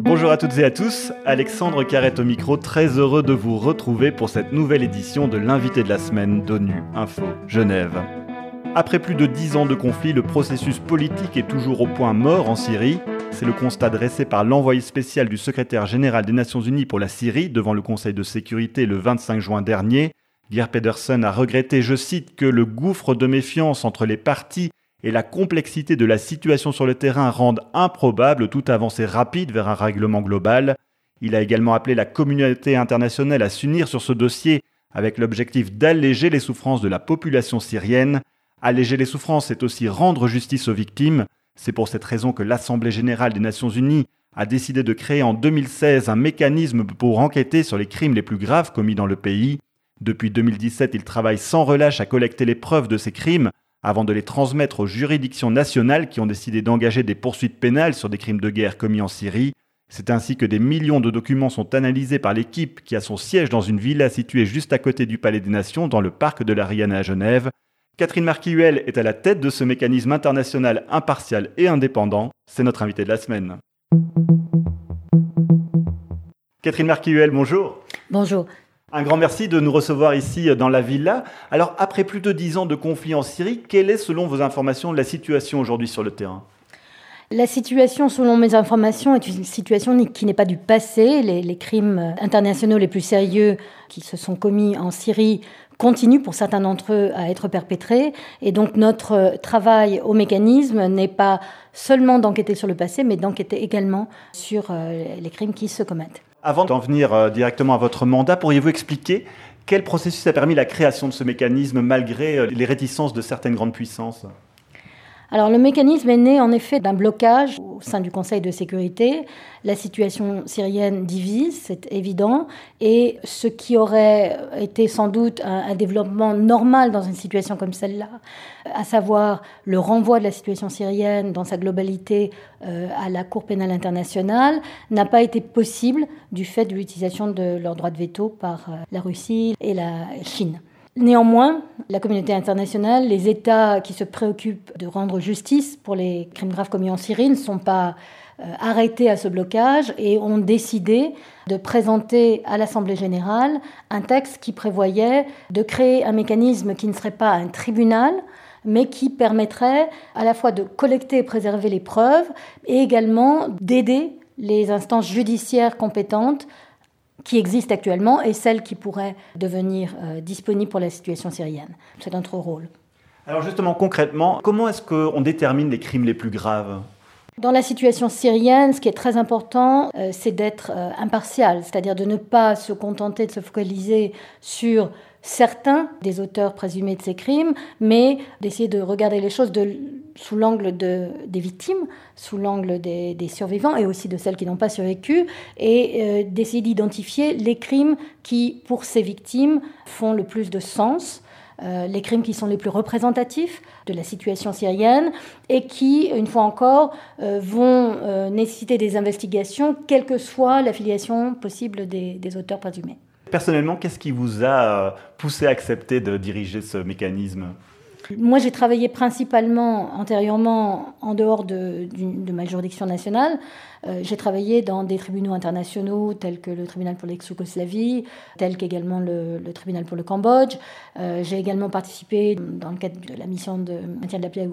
Bonjour à toutes et à tous, Alexandre Carrette au micro, très heureux de vous retrouver pour cette nouvelle édition de l'invité de la semaine d'ONU Info Genève. Après plus de dix ans de conflit, le processus politique est toujours au point mort en Syrie. C'est le constat dressé par l'envoyé spécial du secrétaire général des Nations Unies pour la Syrie devant le Conseil de sécurité le 25 juin dernier. Geir Pedersen a regretté, je cite, que le gouffre de méfiance entre les partis et la complexité de la situation sur le terrain rendent improbable toute avancée rapide vers un règlement global. Il a également appelé la communauté internationale à s'unir sur ce dossier avec l'objectif d'alléger les souffrances de la population syrienne. Alléger les souffrances, c'est aussi rendre justice aux victimes. C'est pour cette raison que l'Assemblée générale des Nations unies a décidé de créer en 2016 un mécanisme pour enquêter sur les crimes les plus graves commis dans le pays. Depuis 2017, il travaille sans relâche à collecter les preuves de ces crimes avant de les transmettre aux juridictions nationales qui ont décidé d'engager des poursuites pénales sur des crimes de guerre commis en Syrie. C'est ainsi que des millions de documents sont analysés par l'équipe qui a son siège dans une villa située juste à côté du Palais des Nations dans le parc de l'Ariane à Genève. Catherine Marquihuel est à la tête de ce mécanisme international impartial et indépendant. C'est notre invitée de la semaine. Catherine Marquihuel, bonjour. Bonjour. Un grand merci de nous recevoir ici dans la villa. Alors, après plus de dix ans de conflit en Syrie, quelle est, selon vos informations, la situation aujourd'hui sur le terrain? La situation, selon mes informations, est une situation qui n'est pas du passé. Les, crimes internationaux les plus sérieux qui se sont commis en Syrie continuent pour certains d'entre eux à être perpétrés. Et donc notre travail au mécanisme n'est pas seulement d'enquêter sur le passé, mais d'enquêter également sur euh, les crimes qui se commettent. Avant d'en venir euh, directement à votre mandat, pourriez-vous expliquer quel processus a permis la création de ce mécanisme malgré euh, les réticences de certaines grandes puissances? Alors le mécanisme est né en effet d'un blocage au sein du Conseil de sécurité. La situation syrienne divise, c'est évident, et ce qui aurait été sans doute un, développement normal dans une situation comme celle-là, à savoir le renvoi de la situation syrienne dans sa globalité euh, à la Cour pénale internationale, n'a pas été possible du fait de l'utilisation de leur droit de veto par euh, la Russie et la Chine. Néanmoins, la communauté internationale, les États qui se préoccupent de rendre justice pour les crimes graves commis en Syrie ne sont pas euh, arrêtés à ce blocage et ont décidé de présenter à l'Assemblée générale un texte qui prévoyait de créer un mécanisme qui ne serait pas un tribunal, mais qui permettrait à la fois de collecter et préserver les preuves et également d'aider les instances judiciaires compétentes qui existe actuellement et celle qui pourrait devenir euh, disponible pour la situation syrienne. C'est notre rôle. Alors justement, concrètement, comment est-ce qu'on détermine les crimes les plus graves? Dans la situation syrienne, ce qui est très important, euh, c'est d'être euh, impartial, c'est-à-dire de ne pas se contenter de se focaliser sur certains des auteurs présumés de ces crimes, mais d'essayer de regarder les choses sous l'angle des victimes, sous l'angle des, survivants et aussi de celles qui n'ont pas survécu, et euh, d'essayer d'identifier les crimes qui, pour ces victimes, font le plus de sens. Euh, les crimes qui sont les plus représentatifs de la situation syrienne et qui, une fois encore, euh, vont nécessiter des investigations, quelle que soit l'affiliation possible des auteurs présumés. Personnellement, qu'est-ce qui vous a euh, poussé à accepter de diriger ce mécanisme? Moi, j'ai travaillé principalement antérieurement en dehors de, ma juridiction nationale. Euh, j'ai travaillé dans des tribunaux internationaux tels que le tribunal pour l'ex-Yougoslavie, tel qu'également le, tribunal pour le Cambodge. Euh, j'ai également participé dans le cadre de la mission de maintien de la paix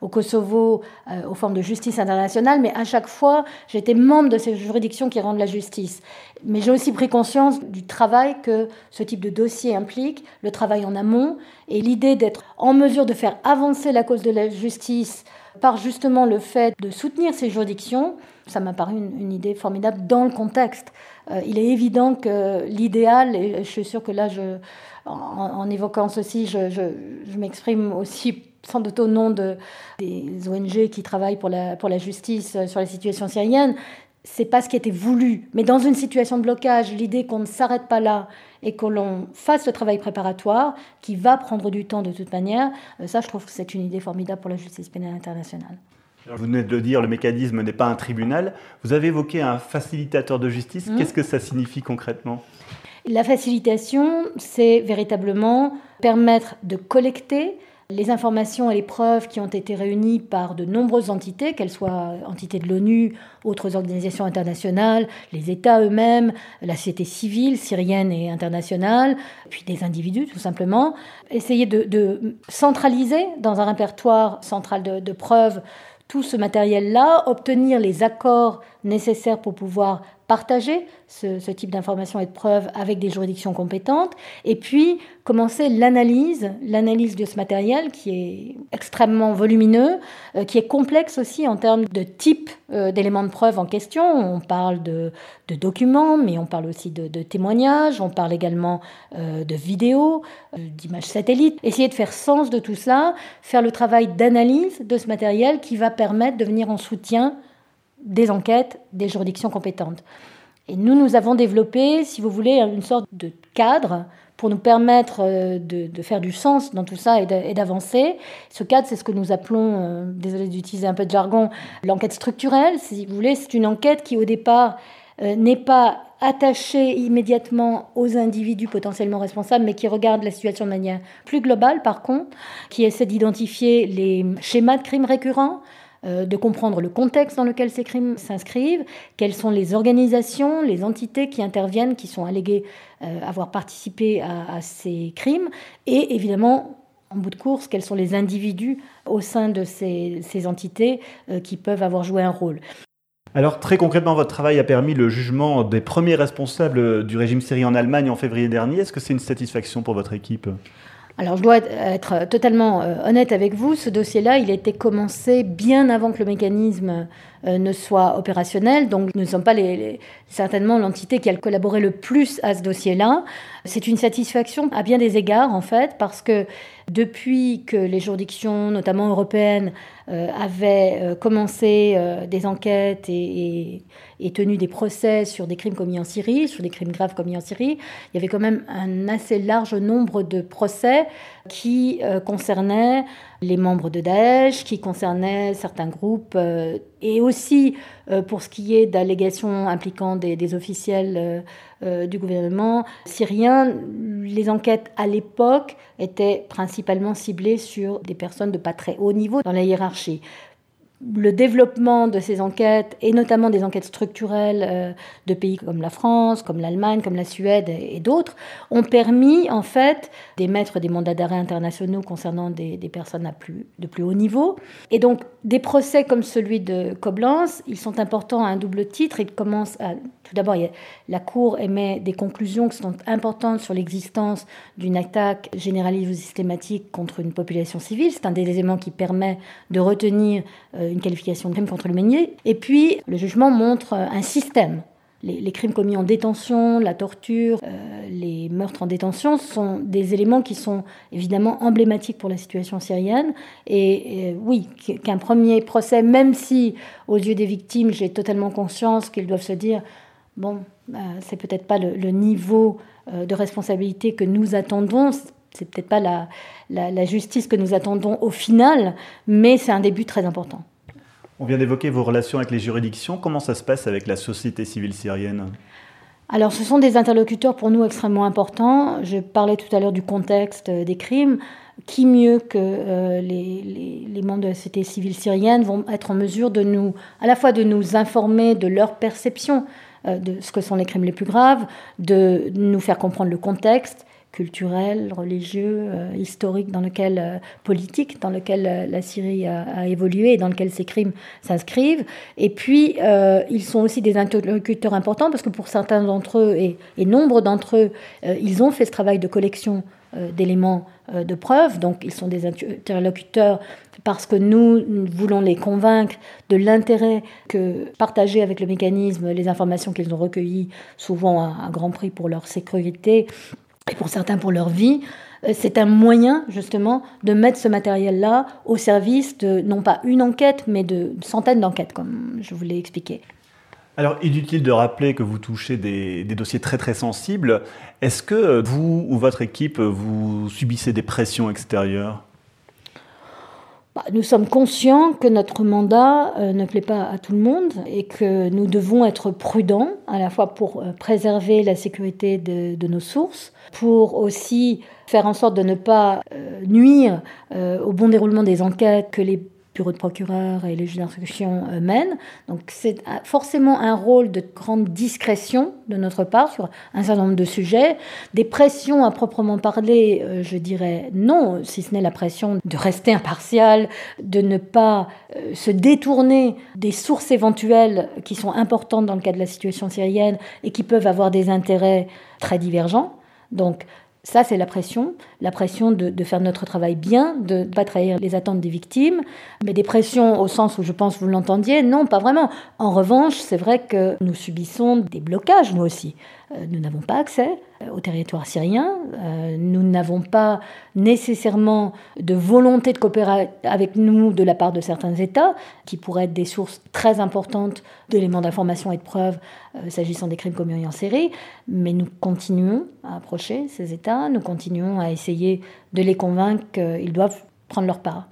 au, Kosovo aux formes de justice internationale, mais à chaque fois, j'étais membre de ces juridictions qui rendent la justice. Mais j'ai aussi pris conscience du travail que ce type de dossier implique, le travail en amont, et l'idée d'être en mesure de faire avancer la cause de la justice par justement le fait de soutenir ces juridictions, ça m'a paru une, idée formidable dans le contexte. Euh, il est évident que l'idéal, et je suis sûre que là, en, évoquant ceci, je, m'exprime aussi sans doute au nom de, des ONG qui travaillent pour la, pour la justice sur la situation syrienne, c'est pas ce qui était voulu. Mais dans une situation de blocage, l'idée qu'on ne s'arrête pas là et que l'on fasse le travail préparatoire, qui va prendre du temps de toute manière, euh, ça, je trouve que c'est une idée formidable pour la justice pénale internationale. vous venez de le dire, le mécanisme n'est pas un tribunal. Vous avez évoqué un facilitateur de justice. Mmh. Qu'est-ce que ça signifie concrètement? La facilitation, c'est véritablement permettre de collecter les informations et les preuves qui ont été réunies par de nombreuses entités, qu'elles soient entités de l'ONU, autres organisations internationales, les États eux-mêmes, la société civile syrienne et internationale, puis des individus tout simplement. Essayer de, centraliser dans un répertoire central de, preuves tout ce matériel-là, obtenir les accords nécessaires pour pouvoir partager ce, type d'informations et de preuves avec des juridictions compétentes, et puis commencer l'analyse, l'analyse de ce matériel qui est extrêmement volumineux, euh, qui est complexe aussi en termes de type euh, d'éléments de preuve en question. On parle de, documents, mais on parle aussi de, témoignages, on parle également euh, de vidéos, d'images satellites. Essayer de faire sens de tout cela, faire le travail d'analyse de ce matériel qui va permettre de venir en soutien des enquêtes des juridictions compétentes. Et nous, nous avons développé, si vous voulez, une sorte de cadre pour nous permettre euh, de, faire du sens dans tout ça et d'avancer. Ce cadre, c'est ce que nous appelons, euh, désolé d'utiliser un peu de jargon, l'enquête structurelle. Si vous voulez, c'est une enquête qui, au départ, euh, n'est pas attachée immédiatement aux individus potentiellement responsables, mais qui regarde la situation de manière plus globale, par contre, qui essaie d'identifier les schémas de crimes récurrents, de comprendre le contexte dans lequel ces crimes s'inscrivent, quelles sont les organisations, les entités qui interviennent, qui sont alléguées euh, avoir participé à, ces crimes, et évidemment, en bout de course, quels sont les individus au sein de ces, entités euh, qui peuvent avoir joué un rôle. Alors très concrètement, votre travail a permis le jugement des premiers responsables du régime syrien en Allemagne en février dernier. Est-ce que c'est une satisfaction pour votre équipe? Alors je dois être totalement euh, honnête avec vous, ce dossier-là, il a été commencé bien avant que le mécanisme ne soit opérationnel, donc nous ne sommes pas certainement l'entité qui a collaboré le plus à ce dossier-là. C'est une satisfaction à bien des égards en fait, parce que depuis que les juridictions, notamment européennes, euh, avaient euh, commencé euh, des enquêtes et, tenu des procès sur des crimes commis en Syrie, sur des crimes graves commis en Syrie, il y avait quand même un assez large nombre de procès qui concernaient les membres de Daesh, qui concernaient certains groupes, et aussi pour ce qui est d'allégations impliquant des, officiels du gouvernement syrien, les enquêtes à l'époque étaient principalement ciblées sur des personnes de pas très haut niveau dans la hiérarchie le développement de ces enquêtes, et notamment des enquêtes structurelles euh, de pays comme la France, comme l'Allemagne, comme la Suède et, d'autres, ont permis en fait d'émettre des mandats d'arrêt internationaux concernant des, personnes à plus, de plus haut niveau. Et donc des procès comme celui de Koblenz, ils sont importants à un double titre. Ils commencent à, tout d'abord, la Cour émet des conclusions qui sont importantes sur l'existence d'une attaque généralisée ou systématique contre une population civile. C'est un des éléments qui permet de retenir euh, une qualification de crime contre l'humanité. Et puis, le jugement montre un système. Les, crimes commis en détention, la torture, euh, les meurtres en détention sont des éléments qui sont évidemment emblématiques pour la situation syrienne. Et, oui, qu'un premier procès, même si aux yeux des victimes, j'ai totalement conscience qu'ils doivent se dire, bon, euh, c'est peut-être pas le, niveau euh, de responsabilité que nous attendons, c'est peut-être pas la justice que nous attendons au final, mais c'est un début très important. On vient d'évoquer vos relations avec les juridictions. Comment ça se passe avec la société civile syrienne? Alors, ce sont des interlocuteurs pour nous extrêmement importants. Je parlais tout à l'heure du contexte euh, des crimes. Qui mieux que euh, les, membres de la société civile syrienne vont être en mesure de nous, à la fois de nous informer de leur perception euh, de ce que sont les crimes les plus graves, de nous faire comprendre le contexte culturel, religieux, euh, historique, dans lequel, euh, politique, dans lequel euh, la Syrie a, évolué et dans lequel ces crimes s'inscrivent. Et puis, ils sont aussi des interlocuteurs importants parce que pour certains d'entre eux, et, nombre d'entre eux, ils ont fait ce travail de collection d'éléments de preuve. Donc, ils sont des interlocuteurs parce que nous, voulons les convaincre de l'intérêt que partager avec le mécanisme les informations qu'ils ont recueillies, souvent à un grand prix pour leur sécurité, et pour certains pour leur vie, euh, c'est un moyen justement de mettre ce matériel-là au service de non pas une enquête, mais de centaines d'enquêtes, comme je vous l'ai expliqué. Alors, inutile de rappeler que vous touchez des, dossiers très très sensibles. Est-ce que vous ou votre équipe, vous subissez des pressions extérieures? Nous sommes conscients que notre mandat euh, ne plaît pas à tout le monde et que nous devons être prudents, à la fois pour euh, préserver la sécurité de, nos sources, pour aussi faire en sorte de ne pas euh, nuire au bon déroulement des enquêtes que les bureau de procureur et les juges d'instruction euh, mènent. Donc c'est forcément un rôle de grande discrétion de notre part sur un certain nombre de sujets. Des pressions à proprement parler, euh, je dirais non, si ce n'est la pression de rester impartial, de ne pas euh, se détourner des sources éventuelles qui sont importantes dans le cas de la situation syrienne et qui peuvent avoir des intérêts très divergents. Donc ça, c'est la pression, la pression de, faire notre travail bien, de ne pas trahir les attentes des victimes, mais des pressions au sens où je pense vous l'entendiez, non, pas vraiment. En revanche, c'est vrai que nous subissons des blocages, nous aussi. Euh, nous n'avons pas accès au territoire syrien, euh, nous n'avons pas nécessairement de volonté de coopérer avec nous de la part de certains États, qui pourraient être des sources très importantes d'éléments d'information et de preuves s'agissant des crimes commis en série, mais nous continuons à approcher ces États, nous continuons à essayer de les convaincre qu'ils doivent prendre leur part.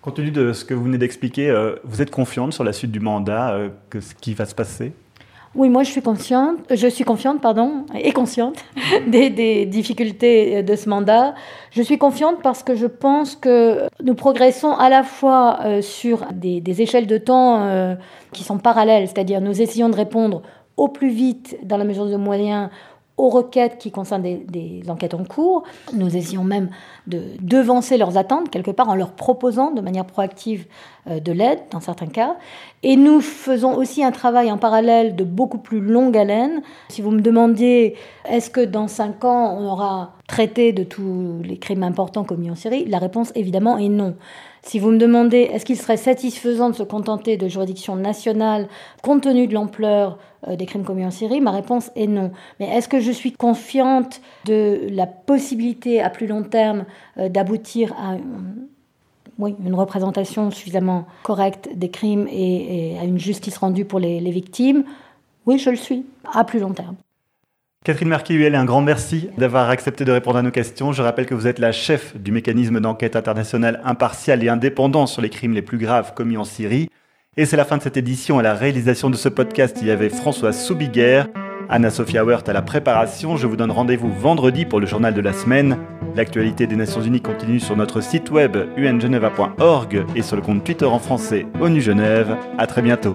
Compte tenu de ce que vous venez d'expliquer, vous êtes confiante sur la suite du mandat, que ce qui va se passer? Oui, moi je suis consciente, je suis confiante, pardon, et consciente des, difficultés de ce mandat. Je suis confiante parce que je pense que nous progressons à la fois euh, sur des, échelles de temps euh, qui sont parallèles, c'est-à-dire nous essayons de répondre au plus vite, dans la mesure de moyens, aux requêtes qui concernent des, enquêtes en cours. Nous essayons même de devancer leurs attentes quelque part en leur proposant de manière proactive euh, de l'aide dans certains cas. Et nous faisons aussi un travail en parallèle de beaucoup plus longue haleine. Si vous me demandiez est-ce que dans cinq ans on aura traité de tous les crimes importants commis en Syrie, la réponse évidemment est non. Si vous me demandez est-ce qu'il serait satisfaisant de se contenter de juridictions nationales compte tenu de l'ampleur des crimes commis en Syrie, ma réponse est non. Mais est-ce que je suis confiante de la possibilité à plus long terme euh, d'aboutir à une représentation suffisamment correcte des crimes et, à une justice rendue pour les, les victimes? Oui, je le suis, à plus long terme. Catherine Marquis-Huel, un grand merci d'avoir accepté de répondre à nos questions. Je rappelle que vous êtes la chef du mécanisme d'enquête internationale impartial et indépendant sur les crimes les plus graves commis en Syrie. Et c'est la fin de cette édition. À la réalisation de ce podcast, il y avait François Soubiguerre, Anna-Sophia Wert à la préparation. Je vous donne rendez-vous vendredi pour le journal de la semaine. L'actualité des Nations Unies continue sur notre site web ungeneva.org et sur le compte Twitter en français ONU Genève. À très bientôt.